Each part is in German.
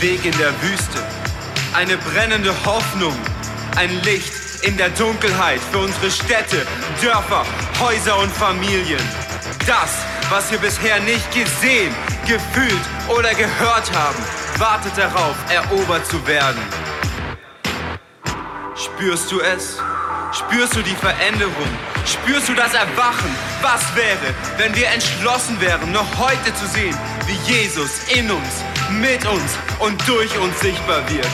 Weg in der Wüste, eine brennende Hoffnung, ein Licht in der Dunkelheit für unsere Städte, Dörfer, Häuser und Familien. Das, was wir bisher nicht gesehen, gefühlt oder gehört haben, wartet darauf, erobert zu werden. Spürst du es? Spürst du die Veränderung? Spürst du das Erwachen? Was wäre, wenn wir entschlossen wären, noch heute zu sehen, wie Jesus in uns, mit uns und durch uns sichtbar wird?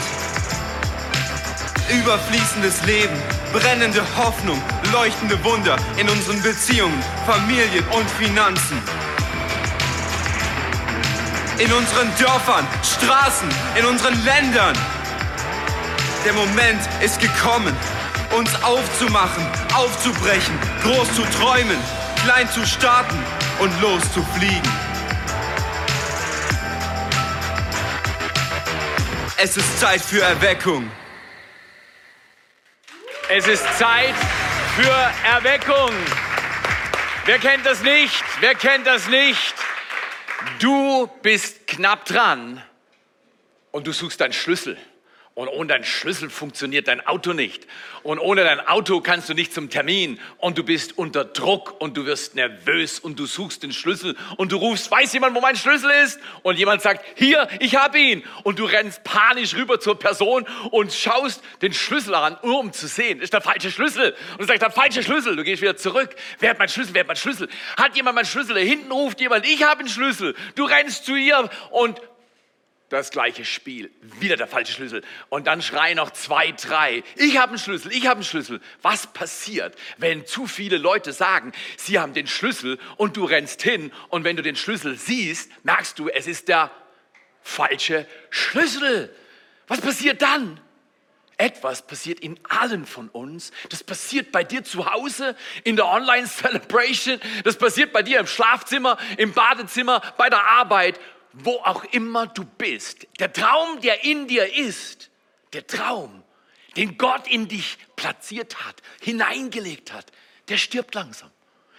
Überfließendes Leben, brennende Hoffnung, leuchtende Wunder in unseren Beziehungen, Familien und Finanzen. In unseren Dörfern, Straßen, in unseren Ländern. Der Moment ist gekommen, uns aufzumachen, aufzubrechen, groß zu träumen, klein zu starten und loszufliegen. Es ist Zeit für Erweckung. Es ist Zeit für Erweckung. Wer kennt das nicht? Wer kennt das nicht? Du bist knapp dran und du suchst deinen Schlüssel. Und ohne deinen Schlüssel funktioniert dein Auto nicht. Und ohne dein Auto kannst du nicht zum Termin. Und du bist unter Druck und du wirst nervös und du suchst den Schlüssel und du rufst, weiß jemand, wo mein Schlüssel ist? Und jemand sagt, hier, ich habe ihn. Und du rennst panisch rüber zur Person und schaust den Schlüssel an, nur um zu sehen, ist der falsche Schlüssel. Und du sagst, der falsche Schlüssel. Du gehst wieder zurück. Wer hat meinen Schlüssel? Wer hat meinen Schlüssel? Hat jemand meinen Schlüssel? Da hinten ruft jemand, ich habe einen Schlüssel. Du rennst zu ihr und das gleiche Spiel, wieder der falsche Schlüssel. Und dann schreien noch zwei, drei. Ich habe einen Schlüssel, ich habe einen Schlüssel. Was passiert, wenn zu viele Leute sagen, sie haben den Schlüssel und du rennst hin und wenn du den Schlüssel siehst, merkst du, es ist der falsche Schlüssel. Was passiert dann? Etwas passiert in allen von uns. Das passiert bei dir zu Hause, in der Online-Celebration. Das passiert bei dir im Schlafzimmer, im Badezimmer, bei der Arbeit wo auch immer du bist, der Traum, der in dir ist, der Traum, den Gott in dich platziert hat, hineingelegt hat, der stirbt langsam.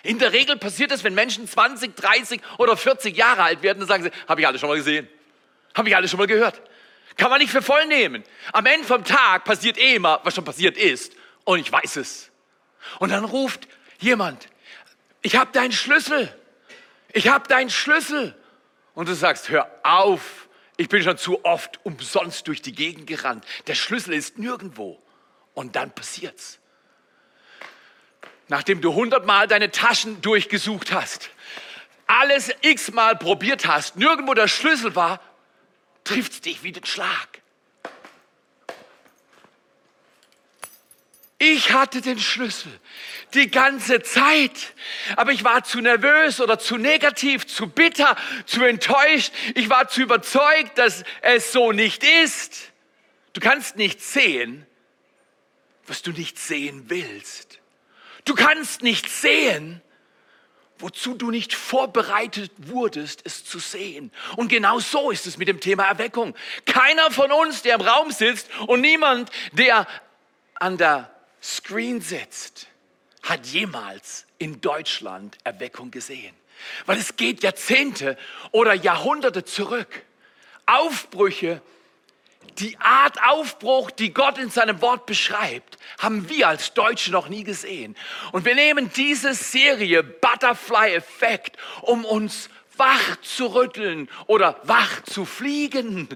In der Regel passiert es, wenn Menschen 20, 30 oder 40 Jahre alt werden, dann sagen sie, habe ich alles schon mal gesehen, habe ich alles schon mal gehört. Kann man nicht für voll nehmen. Am Ende vom Tag passiert eh immer, was schon passiert ist. Und ich weiß es. Und dann ruft jemand, ich habe deinen Schlüssel. Ich habe deinen Schlüssel und du sagst, hör auf, ich bin schon zu oft umsonst durch die Gegend gerannt. Der Schlüssel ist nirgendwo. Und dann passiert's. Nachdem du hundertmal deine Taschen durchgesucht hast, alles x-mal probiert hast, nirgendwo der Schlüssel war, trifft's dich wie den Schlag. Ich hatte den Schlüssel die ganze Zeit, aber ich war zu nervös oder zu negativ, zu bitter, zu enttäuscht. Ich war zu überzeugt, dass es so nicht ist. Du kannst nicht sehen, was du nicht sehen willst. Du kannst nicht sehen, wozu du nicht vorbereitet wurdest, es zu sehen. Und genau so ist es mit dem Thema Erweckung. Keiner von uns, der im Raum sitzt und niemand, der an der Screen sitzt, hat jemals in Deutschland Erweckung gesehen. Weil es geht Jahrzehnte oder Jahrhunderte zurück. Aufbrüche, die Art Aufbruch, die Gott in seinem Wort beschreibt, haben wir als Deutsche noch nie gesehen. Und wir nehmen diese Serie Butterfly Effekt, um uns wach zu rütteln oder wach zu fliegen.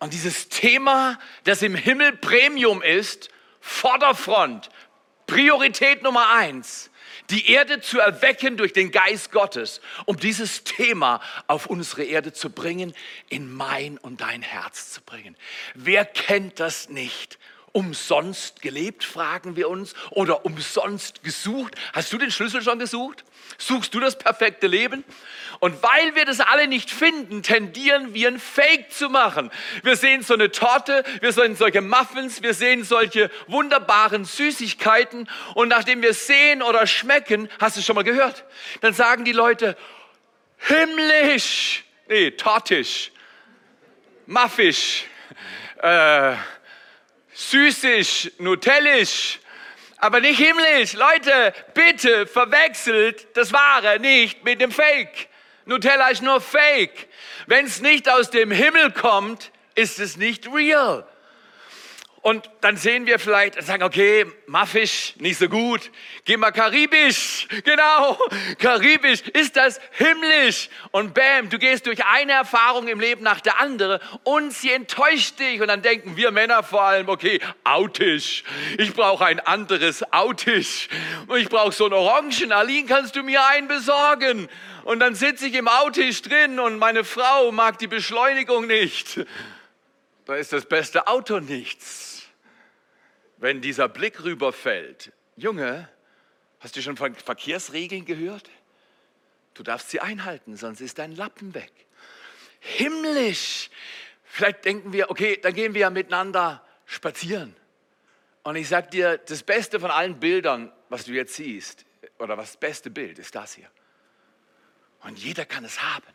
Und dieses Thema, das im Himmel Premium ist, Vorderfront, Priorität Nummer eins, die Erde zu erwecken durch den Geist Gottes, um dieses Thema auf unsere Erde zu bringen, in mein und dein Herz zu bringen. Wer kennt das nicht? Umsonst gelebt, fragen wir uns, oder umsonst gesucht. Hast du den Schlüssel schon gesucht? Suchst du das perfekte Leben? Und weil wir das alle nicht finden, tendieren wir ein Fake zu machen. Wir sehen so eine Torte, wir sehen solche Muffins, wir sehen solche wunderbaren Süßigkeiten und nachdem wir sehen oder schmecken, hast du schon mal gehört, dann sagen die Leute, himmlisch, nee, tortisch, muffisch, äh, süßisch, nutellisch, aber nicht himmlisch. Leute, bitte verwechselt das Wahre nicht mit dem Fake. Nutella ist nur Fake. Wenn es nicht aus dem Himmel kommt, ist es nicht real. Und dann sehen wir vielleicht und sagen, okay, Maffisch, nicht so gut. Geh mal Karibisch. Genau, Karibisch. Ist das himmlisch? Und bam, du gehst durch eine Erfahrung im Leben nach der anderen und sie enttäuscht dich. Und dann denken wir Männer vor allem, okay, Autisch. Ich brauche ein anderes Autisch. Ich brauche so einen Orangen. Aline, kannst du mir einen besorgen? Und dann sitze ich im Autisch drin und meine Frau mag die Beschleunigung nicht. Da ist das beste Auto nichts wenn dieser Blick rüberfällt, Junge, hast du schon von Verkehrsregeln gehört? Du darfst sie einhalten, sonst ist dein Lappen weg. Himmlisch. Vielleicht denken wir, okay, dann gehen wir ja miteinander spazieren. Und ich sage dir, das Beste von allen Bildern, was du jetzt siehst, oder was das beste Bild ist das hier. Und jeder kann es haben.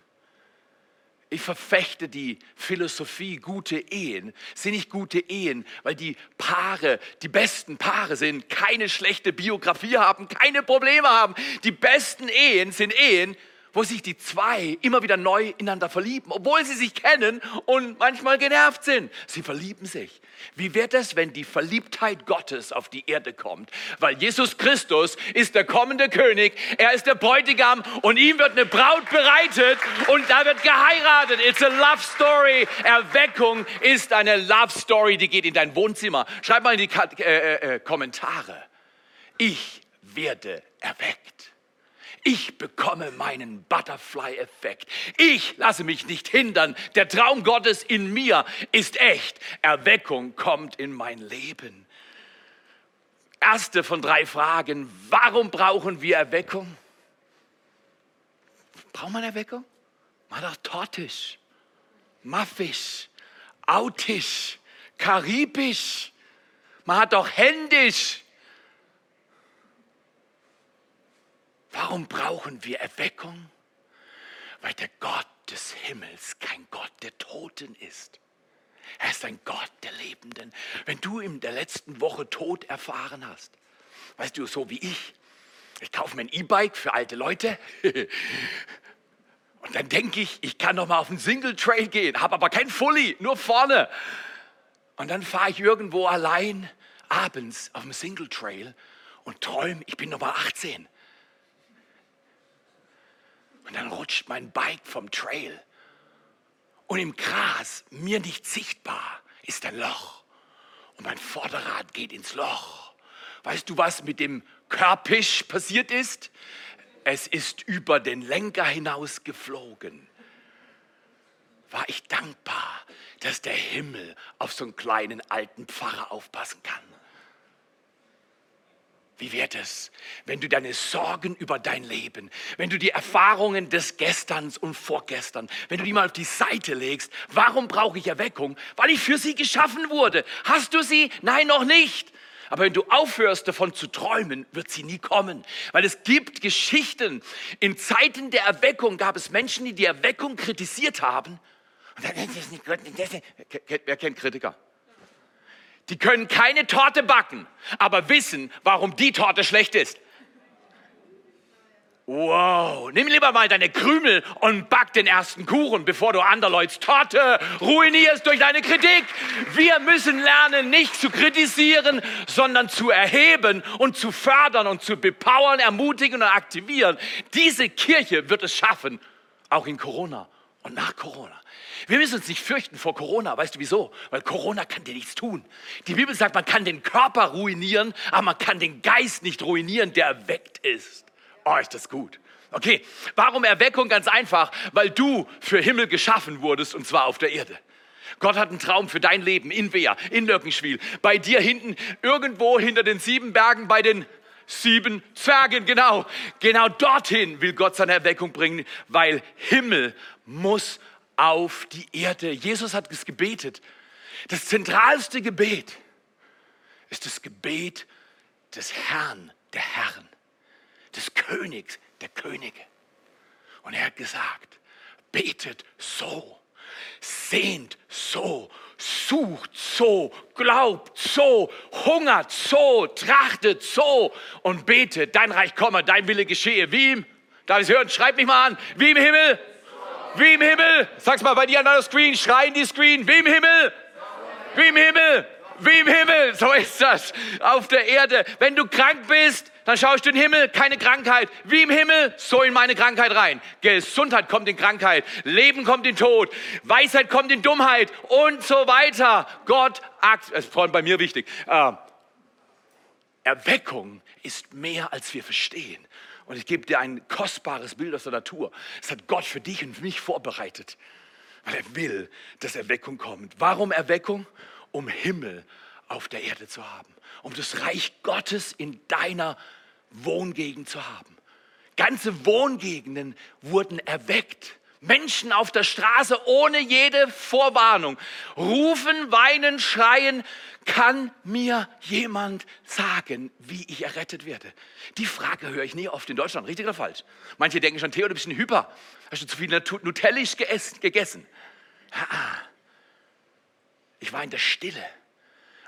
Ich verfechte die Philosophie, gute Ehen sind nicht gute Ehen, weil die Paare, die besten Paare sind, keine schlechte Biografie haben, keine Probleme haben. Die besten Ehen sind Ehen, wo sich die zwei immer wieder neu ineinander verlieben, obwohl sie sich kennen und manchmal genervt sind. Sie verlieben sich. Wie wird es, wenn die Verliebtheit Gottes auf die Erde kommt? Weil Jesus Christus ist der kommende König, er ist der Bräutigam und ihm wird eine Braut bereitet und da wird geheiratet. It's a love story. Erweckung ist eine love story, die geht in dein Wohnzimmer. Schreib mal in die äh, äh, äh, Kommentare. Ich werde erweckt. Ich bekomme meinen Butterfly-Effekt. Ich lasse mich nicht hindern. Der Traum Gottes in mir ist echt. Erweckung kommt in mein Leben. Erste von drei Fragen. Warum brauchen wir Erweckung? Braucht man Erweckung? Man doch tortisch, maffisch, autisch, karibisch. Man hat doch händisch. Warum brauchen wir Erweckung? Weil der Gott des Himmels kein Gott der Toten ist. Er ist ein Gott der Lebenden. Wenn du in der letzten Woche Tod erfahren hast, weißt du, so wie ich, ich kaufe mir ein E-Bike für alte Leute und dann denke ich, ich kann noch mal auf einen Single Trail gehen, habe aber kein Fully, nur vorne. Und dann fahre ich irgendwo allein abends auf dem Single Trail und träume, ich bin mal 18. Und dann rutscht mein Bike vom Trail. Und im Gras, mir nicht sichtbar, ist ein Loch. Und mein Vorderrad geht ins Loch. Weißt du, was mit dem Körpisch passiert ist? Es ist über den Lenker hinaus geflogen. War ich dankbar, dass der Himmel auf so einen kleinen alten Pfarrer aufpassen kann. Wie wird es, wenn du deine Sorgen über dein Leben, wenn du die Erfahrungen des Gesterns und Vorgestern, wenn du die mal auf die Seite legst, warum brauche ich Erweckung? Weil ich für sie geschaffen wurde. Hast du sie? Nein, noch nicht. Aber wenn du aufhörst davon zu träumen, wird sie nie kommen. Weil es gibt Geschichten. In Zeiten der Erweckung gab es Menschen, die die Erweckung kritisiert haben. Wer kennt Kritiker? Die können keine Torte backen, aber wissen, warum die Torte schlecht ist. Wow, nimm lieber mal deine Krümel und back den ersten Kuchen, bevor du anderleuts Torte ruinierst durch deine Kritik. Wir müssen lernen, nicht zu kritisieren, sondern zu erheben und zu fördern und zu bepowern, ermutigen und aktivieren. Diese Kirche wird es schaffen, auch in Corona und nach Corona. Wir müssen uns nicht fürchten vor Corona. Weißt du wieso? Weil Corona kann dir nichts tun. Die Bibel sagt, man kann den Körper ruinieren, aber man kann den Geist nicht ruinieren, der erweckt ist. Oh, ist das gut. Okay, warum Erweckung? Ganz einfach, weil du für Himmel geschaffen wurdest und zwar auf der Erde. Gott hat einen Traum für dein Leben in Wehr, in Lörkenschwil, bei dir hinten, irgendwo hinter den sieben Bergen, bei den sieben Zwergen, genau. Genau dorthin will Gott seine Erweckung bringen, weil Himmel muss auf die Erde. Jesus hat es gebetet. Das zentralste Gebet ist das Gebet des Herrn, der Herren, des Königs, der Könige. Und er hat gesagt, betet so, sehnt so, sucht so, glaubt so, hungert so, trachtet so und betet, dein Reich komme, dein Wille geschehe, wie im Darf ich hören? Schreib mich mal an. Wie im Himmel? Wie im Himmel? Sag's mal bei dir an der Screen. Schreien die Screen. Wie im Himmel? Wie im Himmel? Wie im Himmel, so ist das auf der Erde. Wenn du krank bist, dann schaust du in den Himmel, keine Krankheit. Wie im Himmel, so in meine Krankheit rein. Gesundheit kommt in Krankheit, Leben kommt in Tod, Weisheit kommt in Dummheit und so weiter. Gott, das ist vor allem bei mir wichtig. Äh, Erweckung ist mehr, als wir verstehen. Und ich gebe dir ein kostbares Bild aus der Natur. Das hat Gott für dich und für mich vorbereitet, weil er will, dass Erweckung kommt. Warum Erweckung? um Himmel auf der Erde zu haben, um das Reich Gottes in deiner Wohngegend zu haben. Ganze Wohngegenden wurden erweckt. Menschen auf der Straße ohne jede Vorwarnung rufen, weinen, schreien, kann mir jemand sagen, wie ich errettet werde? Die Frage höre ich nie oft in Deutschland, richtig oder falsch? Manche denken schon, Theo, du bist ein Hyper. Hast du zu viel Nutellisch gegessen? Ich war in der Stille.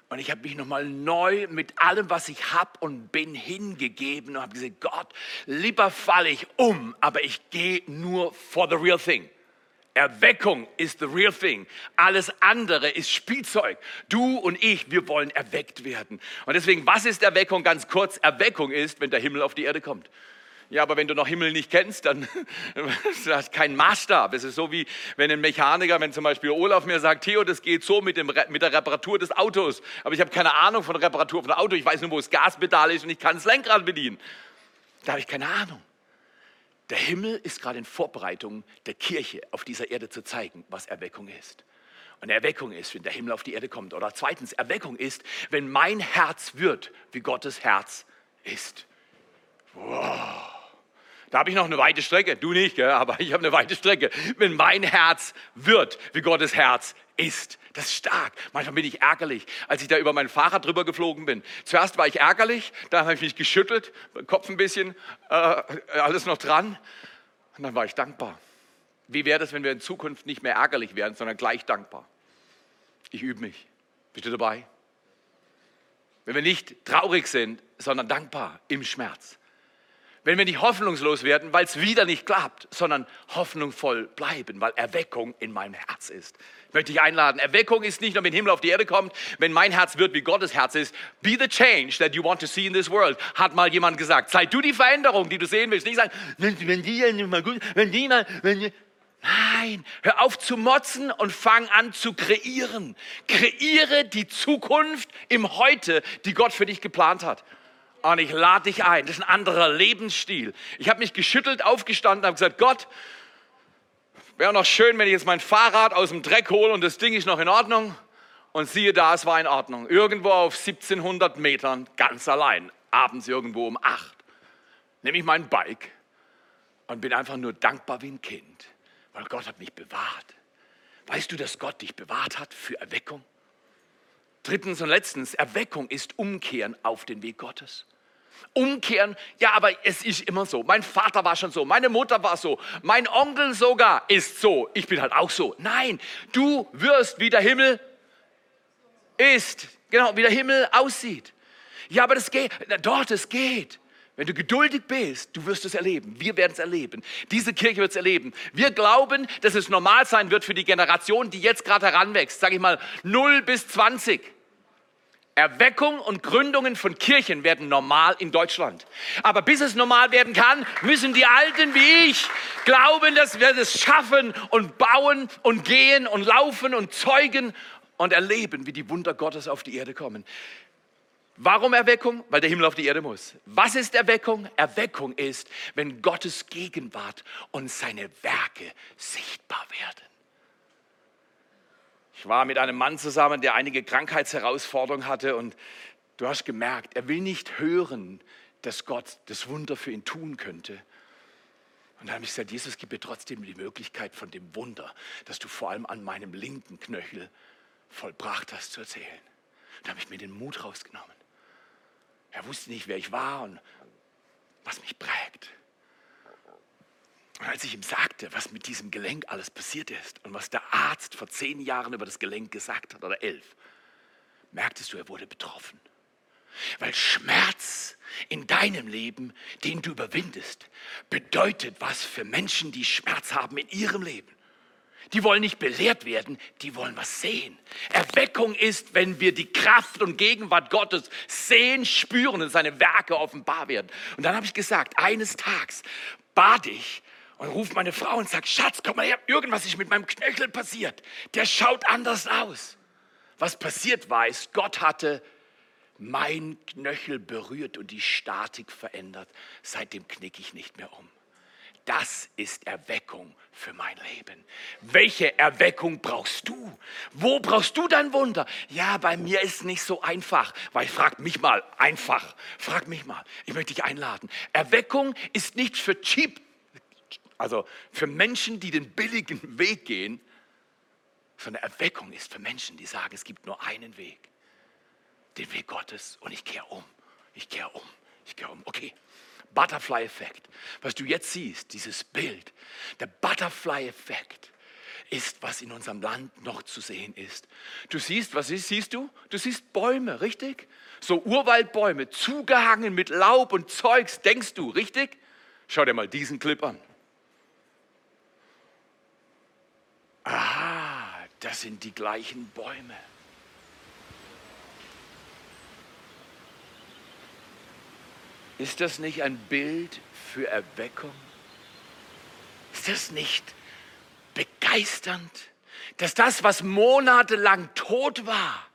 Und ich habe mich nochmal neu mit allem, was ich habe und bin, hingegeben und habe gesagt, Gott, lieber falle ich um, aber ich gehe nur for the real thing. Erweckung ist the real thing. Alles andere ist Spielzeug. Du und ich, wir wollen erweckt werden. Und deswegen, was ist Erweckung? Ganz kurz, Erweckung ist, wenn der Himmel auf die Erde kommt. Ja, aber wenn du noch Himmel nicht kennst, dann ist das kein Maßstab. Es ist so wie wenn ein Mechaniker, wenn zum Beispiel Olaf mir sagt, Theo, das geht so mit, dem, mit der Reparatur des Autos. Aber ich habe keine Ahnung von Reparatur von Auto. Ich weiß nur, wo das Gaspedal ist und ich kann das Lenkrad bedienen. Da habe ich keine Ahnung. Der Himmel ist gerade in Vorbereitung der Kirche auf dieser Erde zu zeigen, was Erweckung ist. Und Erweckung ist, wenn der Himmel auf die Erde kommt. Oder zweitens, Erweckung ist, wenn mein Herz wird, wie Gottes Herz ist. Wow. Da habe ich noch eine weite Strecke. Du nicht, gell? aber ich habe eine weite Strecke. Wenn mein Herz wird, wie Gottes Herz ist. Das ist stark. Manchmal bin ich ärgerlich, als ich da über mein Fahrrad drüber geflogen bin. Zuerst war ich ärgerlich, dann habe ich mich geschüttelt, Kopf ein bisschen, äh, alles noch dran. Und dann war ich dankbar. Wie wäre das, wenn wir in Zukunft nicht mehr ärgerlich wären, sondern gleich dankbar? Ich übe mich. Bist du dabei? Wenn wir nicht traurig sind, sondern dankbar im Schmerz wenn wir nicht hoffnungslos werden, weil es wieder nicht klappt, sondern hoffnungsvoll bleiben, weil Erweckung in meinem Herz ist. Ich möchte dich einladen. Erweckung ist nicht nur, wenn Himmel auf die Erde kommt, wenn mein Herz wird, wie Gottes Herz ist. Be the change that you want to see in this world, hat mal jemand gesagt. Sei du die Veränderung, die du sehen willst. Nicht sagen, wenn die ja nicht mal gut, wenn die mal, wenn die, Nein, hör auf zu motzen und fang an zu kreieren. Kreiere die Zukunft im Heute, die Gott für dich geplant hat. Und ich lade dich ein. Das ist ein anderer Lebensstil. Ich habe mich geschüttelt, aufgestanden, habe gesagt, Gott, wäre noch schön, wenn ich jetzt mein Fahrrad aus dem Dreck hole und das Ding ist noch in Ordnung. Und siehe da, es war in Ordnung. Irgendwo auf 1700 Metern, ganz allein, abends irgendwo um 8, nehme ich mein Bike und bin einfach nur dankbar wie ein Kind, weil Gott hat mich bewahrt. Weißt du, dass Gott dich bewahrt hat für Erweckung? Drittens und letztens, Erweckung ist Umkehren auf den Weg Gottes. Umkehren, ja, aber es ist immer so. Mein Vater war schon so, meine Mutter war so, mein Onkel sogar ist so. Ich bin halt auch so. Nein, du wirst, wie der Himmel ist. Genau, wie der Himmel aussieht. Ja, aber das geht. Dort, es geht. Wenn du geduldig bist, du wirst es erleben. Wir werden es erleben. Diese Kirche wird es erleben. Wir glauben, dass es normal sein wird für die Generation, die jetzt gerade heranwächst. Sag ich mal 0 bis 20 Erweckung und Gründungen von Kirchen werden normal in Deutschland. Aber bis es normal werden kann, müssen die Alten wie ich glauben, dass wir das schaffen und bauen und gehen und laufen und zeugen und erleben, wie die Wunder Gottes auf die Erde kommen. Warum Erweckung? Weil der Himmel auf die Erde muss. Was ist Erweckung? Erweckung ist, wenn Gottes Gegenwart und seine Werke sichtbar werden. Ich war mit einem Mann zusammen, der einige Krankheitsherausforderungen hatte und du hast gemerkt, er will nicht hören, dass Gott das Wunder für ihn tun könnte. Und dann habe ich gesagt, Jesus, gib mir trotzdem die Möglichkeit von dem Wunder, das du vor allem an meinem linken Knöchel vollbracht hast, zu erzählen. Da habe ich mir den Mut rausgenommen. Er wusste nicht, wer ich war und was mich prägt. Und als ich ihm sagte, was mit diesem Gelenk alles passiert ist und was der Arzt vor zehn Jahren über das Gelenk gesagt hat oder elf, merktest du, er wurde betroffen. Weil Schmerz in deinem Leben, den du überwindest, bedeutet was für Menschen, die Schmerz haben in ihrem Leben. Die wollen nicht belehrt werden, die wollen was sehen. Erweckung ist, wenn wir die Kraft und Gegenwart Gottes sehen, spüren und seine Werke offenbar werden. Und dann habe ich gesagt, eines Tages bat ich und rufe meine Frau und sage, Schatz, komm mal her, irgendwas ist mit meinem Knöchel passiert. Der schaut anders aus. Was passiert war, ist, Gott hatte mein Knöchel berührt und die Statik verändert. Seitdem knicke ich nicht mehr um. Das ist Erweckung für mein Leben. Welche Erweckung brauchst du? Wo brauchst du dein Wunder? Ja, bei mir ist nicht so einfach, weil frag mich mal, einfach, frag mich mal. Ich möchte dich einladen. Erweckung ist nicht für cheap, also für Menschen, die den billigen Weg gehen, sondern Erweckung ist für Menschen, die sagen, es gibt nur einen Weg den Weg Gottes und ich kehre um. Ich kehre um. Ich kehre um. Okay. Butterfly-Effekt. Was du jetzt siehst, dieses Bild, der Butterfly-Effekt ist, was in unserem Land noch zu sehen ist. Du siehst, was ist, siehst du? Du siehst Bäume, richtig? So Urwaldbäume, zugehangen mit Laub und Zeugs, denkst du, richtig? Schau dir mal diesen Clip an. Das sind die gleichen Bäume. Ist das nicht ein Bild für Erweckung? Ist das nicht begeisternd, dass das, was monatelang tot war,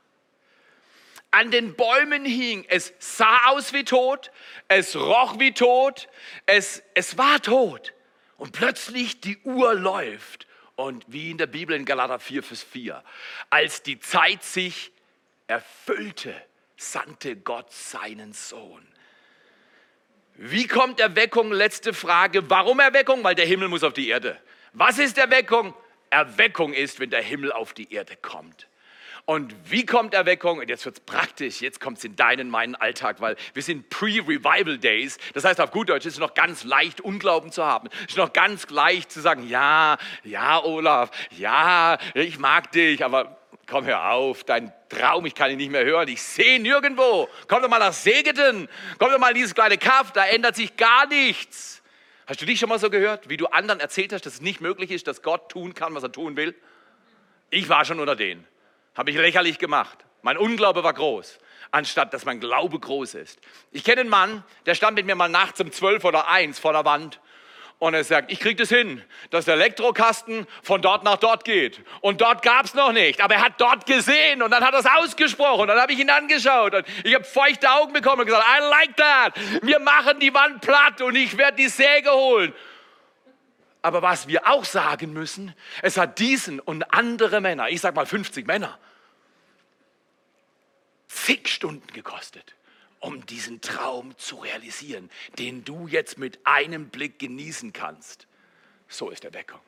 an den Bäumen hing. Es sah aus wie tot, es roch wie tot, es, es war tot. Und plötzlich die Uhr läuft. Und wie in der Bibel in Galater 4, Vers 4, als die Zeit sich erfüllte, sandte Gott seinen Sohn. Wie kommt Erweckung? Letzte Frage. Warum Erweckung? Weil der Himmel muss auf die Erde. Was ist Erweckung? Erweckung ist, wenn der Himmel auf die Erde kommt. Und wie kommt Erweckung? Und jetzt wird es praktisch, jetzt kommt es in deinen, meinen Alltag, weil wir sind Pre-Revival Days. Das heißt auf gut Deutsch, es ist noch ganz leicht, Unglauben zu haben. Es ist noch ganz leicht zu sagen, ja, ja, Olaf, ja, ich mag dich, aber komm, hör auf, dein Traum, ich kann ihn nicht mehr hören, ich sehe nirgendwo. Komm doch mal nach Segeten, komm doch mal in dieses kleine Kaff, da ändert sich gar nichts. Hast du dich schon mal so gehört, wie du anderen erzählt hast, dass es nicht möglich ist, dass Gott tun kann, was er tun will? Ich war schon unter denen, habe ich lächerlich gemacht. Mein Unglaube war groß, anstatt dass mein Glaube groß ist. Ich kenne einen Mann, der stand mit mir mal nachts um zwölf oder eins vor der Wand und er sagt, ich kriege das hin, dass der Elektrokasten von dort nach dort geht. Und dort gab es noch nicht, aber er hat dort gesehen und dann hat er es ausgesprochen. Und dann habe ich ihn angeschaut und ich habe feuchte Augen bekommen und gesagt, I like that. Wir machen die Wand platt und ich werde die Säge holen. Aber was wir auch sagen müssen, es hat diesen und andere Männer, ich sage mal 50 Männer, zig Stunden gekostet um diesen Traum zu realisieren, den du jetzt mit einem Blick genießen kannst. So ist Erweckung.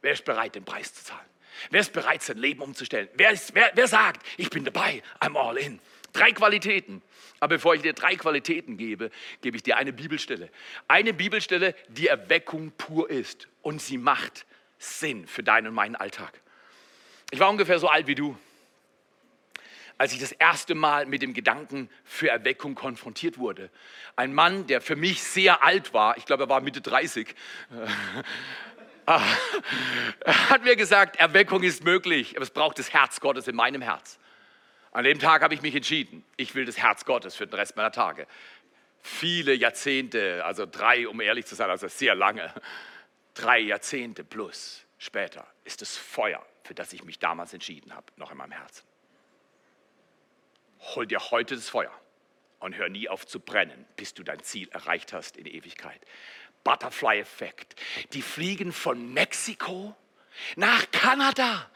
Wer ist bereit, den Preis zu zahlen? Wer ist bereit, sein Leben umzustellen? Wer, ist, wer, wer sagt, ich bin dabei, I'm all in? Drei Qualitäten. Aber bevor ich dir drei Qualitäten gebe, gebe ich dir eine Bibelstelle. Eine Bibelstelle, die Erweckung pur ist. Und sie macht Sinn für deinen und meinen Alltag. Ich war ungefähr so alt wie du als ich das erste Mal mit dem Gedanken für Erweckung konfrontiert wurde. Ein Mann, der für mich sehr alt war, ich glaube, er war Mitte 30, hat mir gesagt, Erweckung ist möglich, aber es braucht das Herz Gottes in meinem Herz. An dem Tag habe ich mich entschieden, ich will das Herz Gottes für den Rest meiner Tage. Viele Jahrzehnte, also drei, um ehrlich zu sein, also sehr lange, drei Jahrzehnte plus später ist das Feuer, für das ich mich damals entschieden habe, noch in meinem Herzen hol dir heute das Feuer und hör nie auf zu brennen, bis du dein Ziel erreicht hast in Ewigkeit. Butterfly-Effekt. Die fliegen von Mexiko nach Kanada.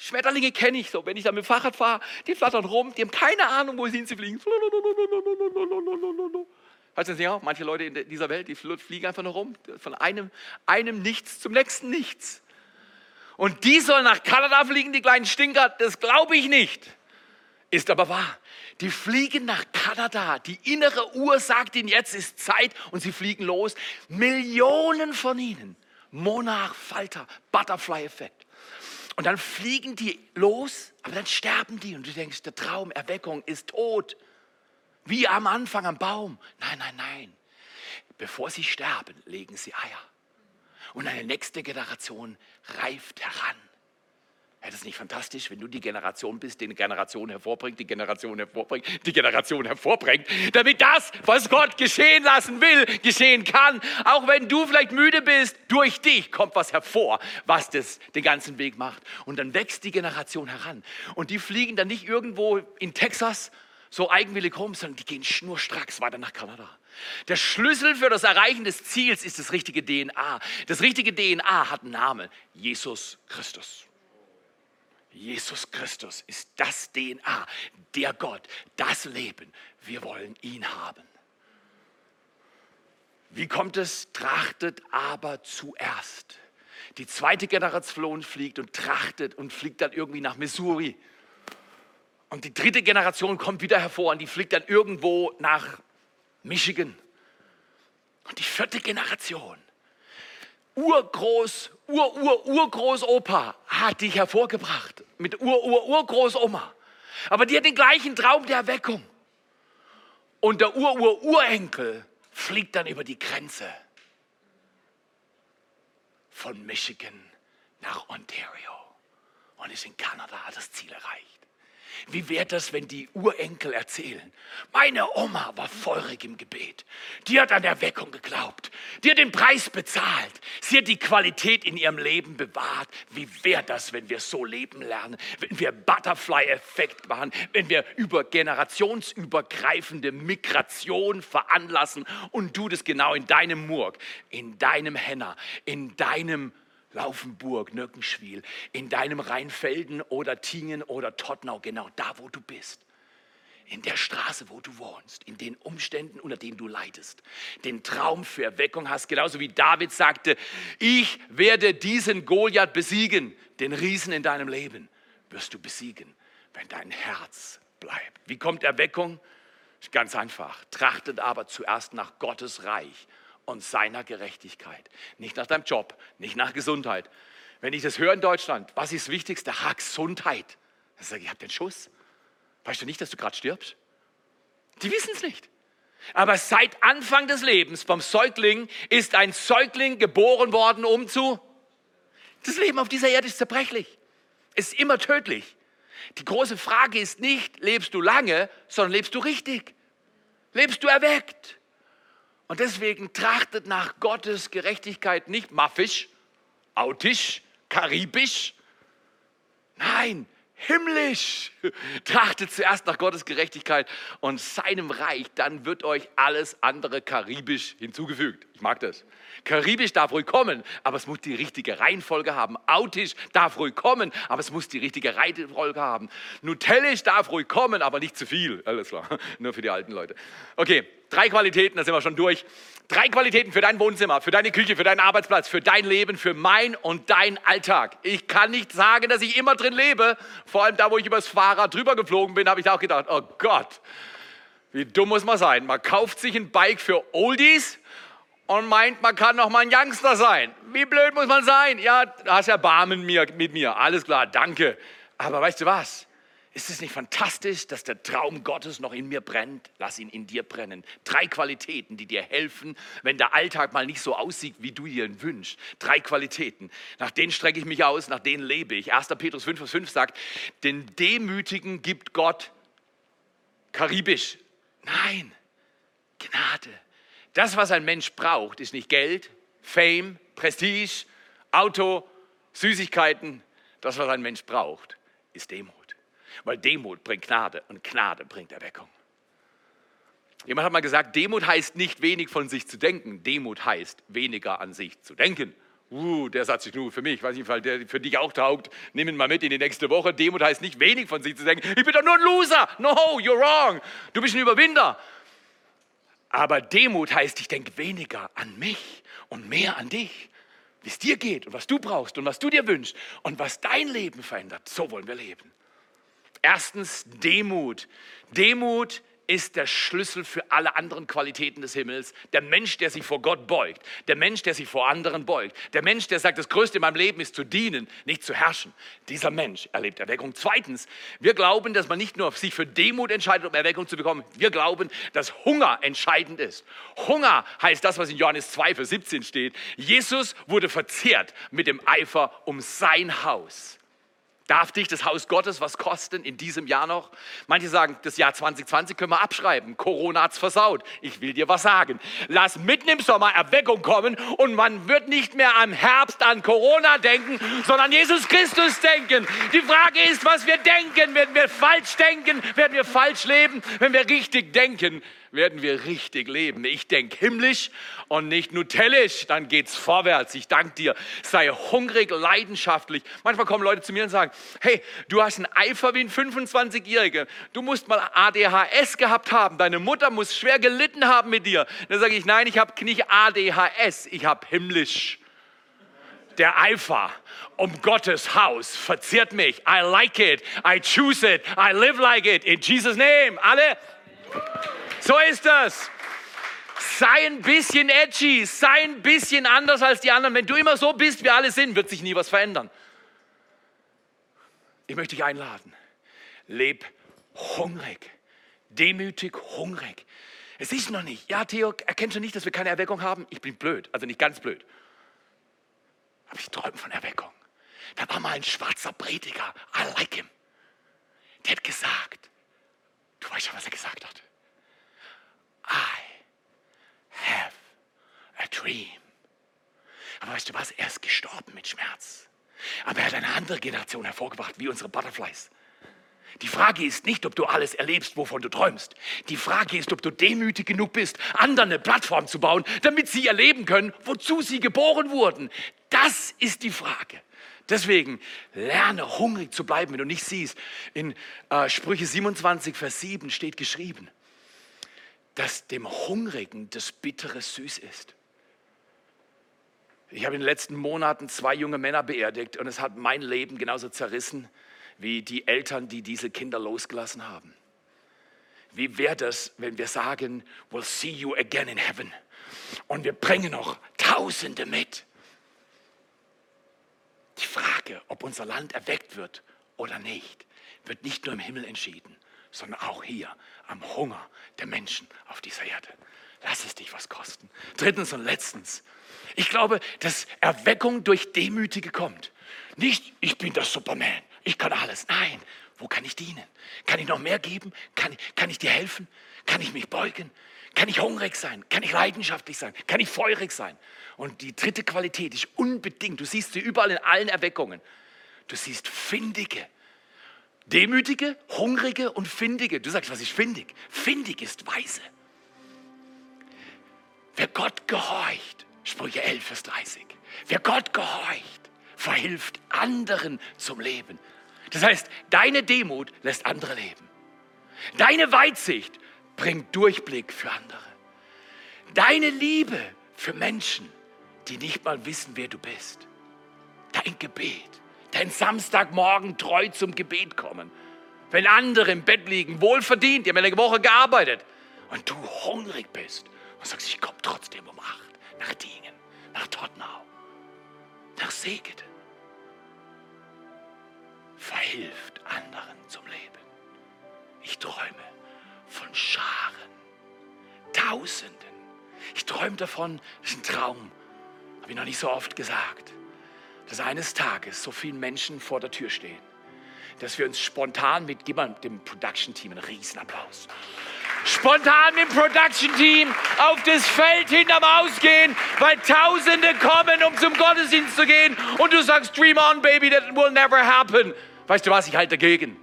Schmetterlinge kenne ich so, wenn ich da mit dem Fahrrad fahre, die flattern rum, die haben keine Ahnung, wo sie fliegen. Weißt du das auch? Manche Leute in dieser Welt, die fliegen einfach nur rum, von einem, einem Nichts zum nächsten Nichts. Und die sollen nach Kanada fliegen, die kleinen Stinker, das glaube ich nicht. Ist aber wahr. Die fliegen nach Kanada. Die innere Uhr sagt ihnen, jetzt ist Zeit und sie fliegen los. Millionen von ihnen. Monarch, Falter, Butterfly-Effekt. Und dann fliegen die los, aber dann sterben die und du denkst, der Traum, Erweckung ist tot. wie am Anfang am Baum. Nein, nein, nein. Bevor sie sterben, legen sie Eier. Und eine nächste Generation reift heran. Wäre das nicht fantastisch, wenn du die Generation bist, die eine Generation hervorbringt, die Generation hervorbringt, die Generation hervorbringt, damit das, was Gott geschehen lassen will, geschehen kann. Auch wenn du vielleicht müde bist, durch dich kommt was hervor, was das den ganzen Weg macht. Und dann wächst die Generation heran. Und die fliegen dann nicht irgendwo in Texas so eigenwillig rum, sondern die gehen schnurstracks weiter nach Kanada. Der Schlüssel für das Erreichen des Ziels ist das richtige DNA. Das richtige DNA hat einen Namen, Jesus Christus. Jesus Christus ist das DNA, der Gott, das Leben. Wir wollen ihn haben. Wie kommt es? Trachtet aber zuerst. Die zweite Generation fliegt und trachtet und fliegt dann irgendwie nach Missouri. Und die dritte Generation kommt wieder hervor und die fliegt dann irgendwo nach Michigan. Und die vierte Generation Urgroß, Ur, Ur, Urgroßopa hat dich hervorgebracht mit Ur, Ur, Urgroßoma. Aber die hat den gleichen Traum der Erweckung. Und der Ur, Ur, Urenkel fliegt dann über die Grenze von Michigan nach Ontario und ist in Kanada das Ziel erreicht. Wie wäre das, wenn die Urenkel erzählen? Meine Oma war feurig im Gebet. Die hat an der Weckung geglaubt. Die hat den Preis bezahlt. Sie hat die Qualität in ihrem Leben bewahrt. Wie wäre das, wenn wir so leben lernen? Wenn wir Butterfly-Effekt machen? Wenn wir über generationsübergreifende Migration veranlassen und du das genau in deinem Murg, in deinem Henner, in deinem Laufenburg, Nöckenschwil, in deinem Rheinfelden oder Tingen oder Tottnau, genau da, wo du bist. In der Straße, wo du wohnst, in den Umständen, unter denen du leidest, den Traum für Erweckung hast, genauso wie David sagte, ich werde diesen Goliath besiegen, den Riesen in deinem Leben wirst du besiegen, wenn dein Herz bleibt. Wie kommt Erweckung? Ganz einfach. Trachtet aber zuerst nach Gottes Reich und seiner Gerechtigkeit. Nicht nach deinem Job, nicht nach Gesundheit. Wenn ich das höre in Deutschland, was ist das Wichtigste? Ha, Gesundheit. Dann sage ich, ich habe den Schuss. Weißt du nicht, dass du gerade stirbst? Die wissen es nicht. Aber seit Anfang des Lebens vom Säugling ist ein Säugling geboren worden, um zu. Das Leben auf dieser Erde ist zerbrechlich, ist immer tödlich. Die große Frage ist nicht, lebst du lange, sondern lebst du richtig? Lebst du erweckt? Und deswegen trachtet nach Gottes Gerechtigkeit nicht maffisch, autisch, karibisch. Nein, himmlisch. Trachtet zuerst nach Gottes Gerechtigkeit und seinem Reich, dann wird euch alles andere karibisch hinzugefügt. Ich mag das. Karibisch darf ruhig kommen, aber es muss die richtige Reihenfolge haben. Autisch darf ruhig kommen, aber es muss die richtige Reihenfolge haben. Nutellisch darf ruhig kommen, aber nicht zu viel. Alles klar, nur für die alten Leute. Okay, drei Qualitäten, da sind wir schon durch. Drei Qualitäten für dein Wohnzimmer, für deine Küche, für deinen Arbeitsplatz, für dein Leben, für mein und dein Alltag. Ich kann nicht sagen, dass ich immer drin lebe. Vor allem da, wo ich übers Fahrrad drüber geflogen bin, habe ich auch gedacht, oh Gott, wie dumm muss man sein. Man kauft sich ein Bike für Oldies und meint, man kann noch mal ein Youngster sein. Wie blöd muss man sein? Ja, hast Erbarmen mit mir. Alles klar, danke. Aber weißt du was? Ist es nicht fantastisch, dass der Traum Gottes noch in mir brennt? Lass ihn in dir brennen. Drei Qualitäten, die dir helfen, wenn der Alltag mal nicht so aussieht, wie du dir ihn wünschst. Drei Qualitäten. Nach denen strecke ich mich aus, nach denen lebe ich. 1. Petrus 5, Vers 5 sagt, den Demütigen gibt Gott karibisch. Nein, Gnade. Das, was ein Mensch braucht, ist nicht Geld, Fame, Prestige, Auto, Süßigkeiten. Das, was ein Mensch braucht, ist Demut. Weil Demut bringt Gnade und Gnade bringt Erweckung. Jemand hat mal gesagt, Demut heißt nicht wenig von sich zu denken, Demut heißt weniger an sich zu denken. Uh, der Satz ist nur für mich. Ich weiß nicht, weil der für dich auch taugt. Nimm ihn mal mit in die nächste Woche. Demut heißt nicht wenig von sich zu denken. Ich bin doch nur ein Loser. No, you're wrong. Du bist ein Überwinder. Aber Demut heißt, ich denke weniger an mich und mehr an dich, wie es dir geht und was du brauchst und was du dir wünschst und was dein Leben verändert. So wollen wir leben. Erstens Demut. Demut ist der Schlüssel für alle anderen Qualitäten des Himmels. Der Mensch, der sich vor Gott beugt. Der Mensch, der sich vor anderen beugt. Der Mensch, der sagt, das Größte in meinem Leben ist zu dienen, nicht zu herrschen. Dieser Mensch erlebt Erweckung. Zweitens, wir glauben, dass man nicht nur sich für Demut entscheidet, um Erweckung zu bekommen. Wir glauben, dass Hunger entscheidend ist. Hunger heißt das, was in Johannes 2, Vers 17 steht. Jesus wurde verzehrt mit dem Eifer um sein Haus. Darf dich das Haus Gottes was kosten in diesem Jahr noch? Manche sagen, das Jahr 2020 können wir abschreiben. Corona hat's versaut. Ich will dir was sagen. Lass mitten im Sommer Erweckung kommen und man wird nicht mehr am Herbst an Corona denken, sondern Jesus Christus denken. Die Frage ist, was wir denken. Werden wir falsch denken? Werden wir falsch leben? Wenn wir richtig denken, werden wir richtig leben. Ich denke himmlisch und nicht nutellisch, dann geht's vorwärts. Ich danke dir. Sei hungrig, leidenschaftlich. Manchmal kommen Leute zu mir und sagen, hey, du hast einen Eifer wie ein 25-Jähriger. Du musst mal ADHS gehabt haben. Deine Mutter muss schwer gelitten haben mit dir. Dann sage ich, nein, ich habe nicht ADHS, ich habe himmlisch. Der Eifer um Gottes Haus verzehrt mich. I like it. I choose it. I live like it. In Jesus' name. Alle? So ist das. Sei ein bisschen edgy, sei ein bisschen anders als die anderen. Wenn du immer so bist, wie alle sind, wird sich nie was verändern. Ich möchte dich einladen. Leb hungrig, demütig, hungrig. Es ist noch nicht. Ja, Theo, erkennst du nicht, dass wir keine Erweckung haben? Ich bin blöd, also nicht ganz blöd. Aber ich träume von Erweckung. Da war mal ein schwarzer Prediger, I like him. Der hat gesagt, du weißt schon, was er gesagt hat. I have a dream. Aber weißt du was? Er ist gestorben mit Schmerz. Aber er hat eine andere Generation hervorgebracht, wie unsere Butterflies. Die Frage ist nicht, ob du alles erlebst, wovon du träumst. Die Frage ist, ob du demütig genug bist, anderen eine Plattform zu bauen, damit sie erleben können, wozu sie geboren wurden. Das ist die Frage. Deswegen lerne hungrig zu bleiben, wenn du nicht siehst. In äh, Sprüche 27, Vers 7 steht geschrieben, dass dem Hungrigen das Bittere süß ist. Ich habe in den letzten Monaten zwei junge Männer beerdigt und es hat mein Leben genauso zerrissen wie die Eltern, die diese Kinder losgelassen haben. Wie wäre das, wenn wir sagen, we'll see you again in heaven und wir bringen noch Tausende mit? Die Frage, ob unser Land erweckt wird oder nicht, wird nicht nur im Himmel entschieden, sondern auch hier am Hunger der Menschen auf dieser Erde. Lass es dich was kosten. Drittens und letztens, ich glaube, dass Erweckung durch Demütige kommt. Nicht, ich bin der Superman, ich kann alles. Nein, wo kann ich dienen? Kann ich noch mehr geben? Kann, kann ich dir helfen? Kann ich mich beugen? Kann ich hungrig sein? Kann ich leidenschaftlich sein? Kann ich feurig sein? Und die dritte Qualität ist unbedingt, du siehst sie überall in allen Erweckungen, du siehst findige, Demütige, hungrige und findige. Du sagst, was ist findig? Findig ist weise. Wer Gott gehorcht, Sprüche 11, Vers 30. Wer Gott gehorcht, verhilft anderen zum Leben. Das heißt, deine Demut lässt andere leben. Deine Weitsicht bringt Durchblick für andere. Deine Liebe für Menschen, die nicht mal wissen, wer du bist. Dein Gebet dein Samstagmorgen treu zum Gebet kommen. Wenn andere im Bett liegen, wohlverdient, die haben eine Woche gearbeitet und du hungrig bist und sagst, ich komme trotzdem um acht nach Dingen, nach Tottenau, nach Segede. Verhilft anderen zum Leben. Ich träume von Scharen, Tausenden. Ich träume davon, das ist ein Traum, habe ich noch nicht so oft gesagt dass eines Tages so viele Menschen vor der Tür stehen, dass wir uns spontan mit, gib mal dem Production-Team einen Riesenapplaus, spontan mit dem Production-Team auf das Feld hinterm Ausgehen, weil Tausende kommen, um zum Gottesdienst zu gehen und du sagst, dream on, baby, that will never happen. Weißt du was, ich halte dagegen.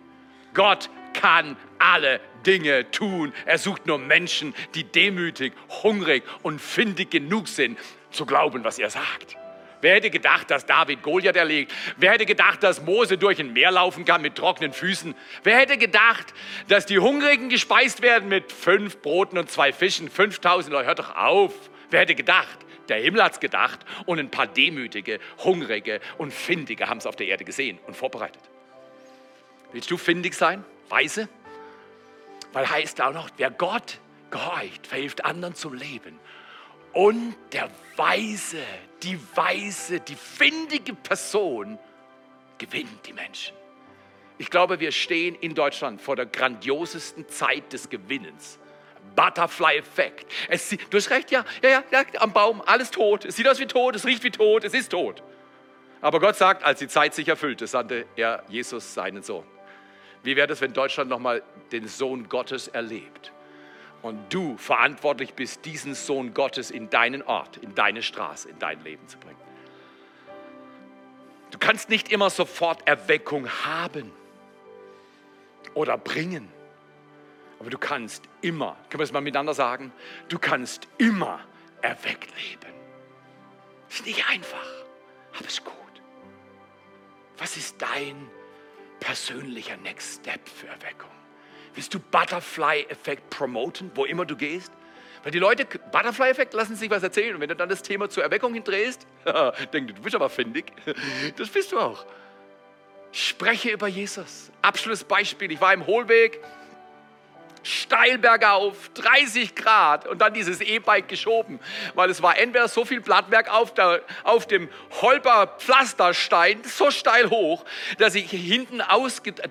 Gott kann alle Dinge tun. Er sucht nur Menschen, die demütig, hungrig und findig genug sind, zu glauben, was er sagt. Wer hätte gedacht, dass David Goliath erlegt? Wer hätte gedacht, dass Mose durch ein Meer laufen kann mit trockenen Füßen? Wer hätte gedacht, dass die Hungrigen gespeist werden mit fünf Broten und zwei Fischen? 5000 Leute, hört doch auf. Wer hätte gedacht? Der Himmel hat es gedacht und ein paar demütige, hungrige und findige haben es auf der Erde gesehen und vorbereitet. Willst du findig sein? Weise? Weil heißt auch noch, wer Gott gehorcht, verhilft anderen zum Leben. Und der Weise, die Weise, die findige Person gewinnt die Menschen. Ich glaube, wir stehen in Deutschland vor der grandiosesten Zeit des Gewinnens. Butterfly-Effekt. Du hast recht, ja, ja, ja, am Baum, alles tot. Es sieht aus wie tot, es riecht wie tot, es ist tot. Aber Gott sagt, als die Zeit sich erfüllte, sandte er Jesus seinen Sohn. Wie wäre es, wenn Deutschland nochmal den Sohn Gottes erlebt? Und du verantwortlich bist, diesen Sohn Gottes in deinen Ort, in deine Straße, in dein Leben zu bringen. Du kannst nicht immer sofort Erweckung haben oder bringen. Aber du kannst immer, können wir es mal miteinander sagen, du kannst immer erweckt leben. Ist nicht einfach, aber ist gut. Was ist dein persönlicher Next Step für Erweckung? Willst du Butterfly-Effekt promoten, wo immer du gehst? Weil die Leute, Butterfly-Effekt, lassen sich was erzählen. Und wenn du dann das Thema zur Erweckung hindrehst, denk du bist aber findig. Das bist du auch. Spreche über Jesus. Abschlussbeispiel. Ich war im Hohlweg, steil bergauf, 30 Grad und dann dieses E-Bike geschoben, weil es war entweder so viel Blattwerk auf, der, auf dem Holper Pflasterstein, so steil hoch, dass ich hinten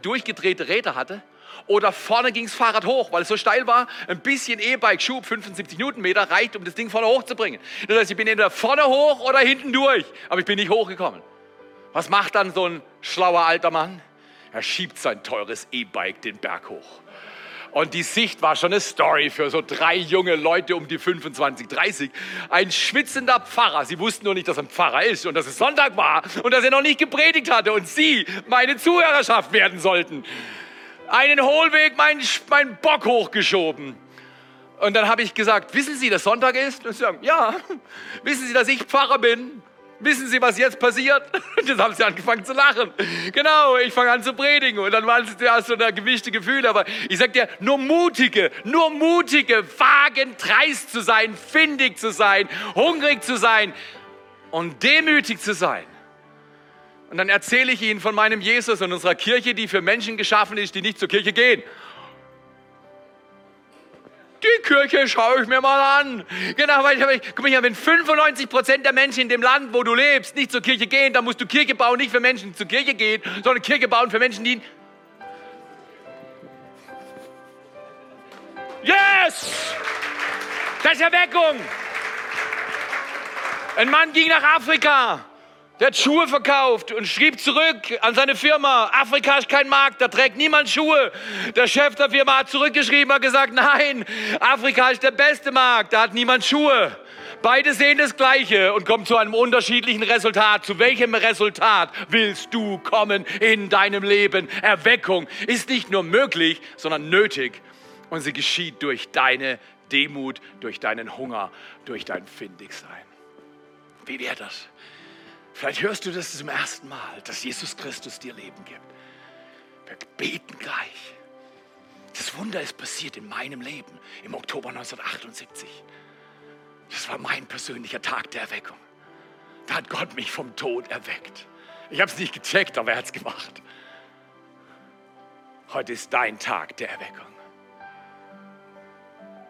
durchgedrehte Räder hatte oder vorne ging das Fahrrad hoch, weil es so steil war. Ein bisschen E-Bike, Schub, 75 Newtonmeter, reicht, um das Ding vorne hochzubringen. Das heißt, ich bin entweder vorne hoch oder hinten durch, aber ich bin nicht hochgekommen. Was macht dann so ein schlauer alter Mann? Er schiebt sein teures E-Bike den Berg hoch. Und die Sicht war schon eine Story für so drei junge Leute um die 25, 30. Ein schwitzender Pfarrer. Sie wussten nur nicht, dass er ein Pfarrer ist und dass es Sonntag war und dass er noch nicht gepredigt hatte und sie meine Zuhörerschaft werden sollten. Einen Hohlweg, meinen mein Bock hochgeschoben. Und dann habe ich gesagt, wissen Sie, dass Sonntag ist? Und sie sagen, ja. Wissen Sie, dass ich Pfarrer bin? Wissen Sie, was jetzt passiert? Und jetzt haben sie angefangen zu lachen. Genau, ich fange an zu predigen. Und dann waren es zuerst so ein gewischte Gefühl. Aber ich sage dir, nur mutige, nur mutige, wagen, dreist zu sein, findig zu sein, hungrig zu sein und demütig zu sein. Und dann erzähle ich ihnen von meinem Jesus und unserer Kirche, die für Menschen geschaffen ist, die nicht zur Kirche gehen. Die Kirche schaue ich mir mal an. Genau, weil ich, guck mal hier, wenn 95 Prozent der Menschen in dem Land, wo du lebst, nicht zur Kirche gehen, dann musst du Kirche bauen, nicht für Menschen, die zur Kirche gehen, sondern Kirche bauen für Menschen, die. Yes! Das ist Erweckung. Ein Mann ging nach Afrika der hat Schuhe verkauft und schrieb zurück an seine Firma, Afrika ist kein Markt, da trägt niemand Schuhe. Der Chef der Firma hat zurückgeschrieben, hat gesagt, nein, Afrika ist der beste Markt, da hat niemand Schuhe. Beide sehen das Gleiche und kommen zu einem unterschiedlichen Resultat. Zu welchem Resultat willst du kommen in deinem Leben? Erweckung ist nicht nur möglich, sondern nötig. Und sie geschieht durch deine Demut, durch deinen Hunger, durch dein Findigsein. Wie wäre das? Vielleicht hörst du das zum ersten Mal, dass Jesus Christus dir Leben gibt. Wir beten gleich. Das Wunder ist passiert in meinem Leben im Oktober 1978. Das war mein persönlicher Tag der Erweckung. Da hat Gott mich vom Tod erweckt. Ich habe es nicht gecheckt, aber er hat es gemacht. Heute ist dein Tag der Erweckung.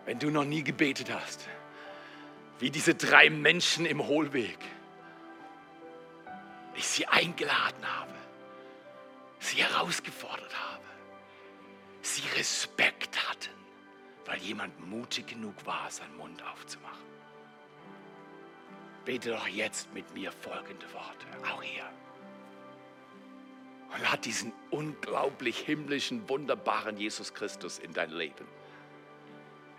Wenn du noch nie gebetet hast, wie diese drei Menschen im Hohlweg, ich sie eingeladen habe, sie herausgefordert habe, sie Respekt hatten, weil jemand mutig genug war, seinen Mund aufzumachen. Bete doch jetzt mit mir folgende Worte, auch hier. Und lad diesen unglaublich himmlischen, wunderbaren Jesus Christus in dein Leben.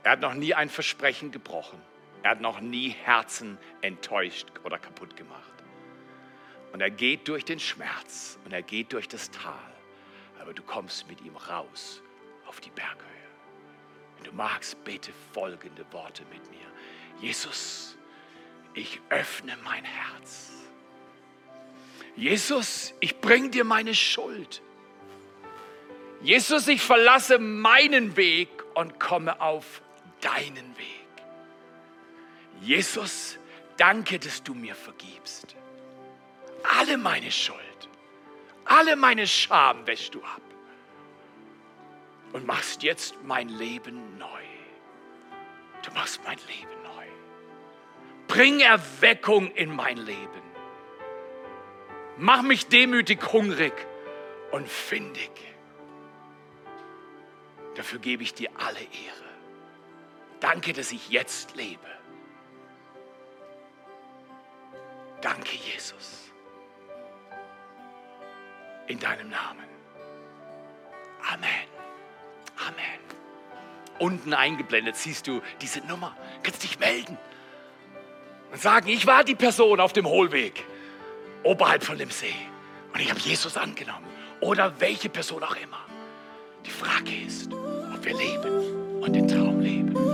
Er hat noch nie ein Versprechen gebrochen. Er hat noch nie Herzen enttäuscht oder kaputt gemacht. Und er geht durch den Schmerz und er geht durch das Tal. Aber du kommst mit ihm raus auf die Berghöhe. Wenn du magst, bete folgende Worte mit mir. Jesus, ich öffne mein Herz. Jesus, ich bringe dir meine Schuld. Jesus, ich verlasse meinen Weg und komme auf deinen Weg. Jesus, danke, dass du mir vergibst alle meine Schuld, alle meine Scham wäschst du ab. und machst jetzt mein Leben neu. Du machst mein Leben neu. Bring Erweckung in mein Leben. Mach mich demütig hungrig und findig. Dafür gebe ich dir alle Ehre. Danke, dass ich jetzt lebe. Danke, Jesus. In deinem Namen. Amen. Amen. Unten eingeblendet siehst du diese Nummer. Kannst dich melden und sagen, ich war die Person auf dem Hohlweg oberhalb von dem See und ich habe Jesus angenommen. Oder welche Person auch immer. Die Frage ist, ob wir leben und den Traum leben.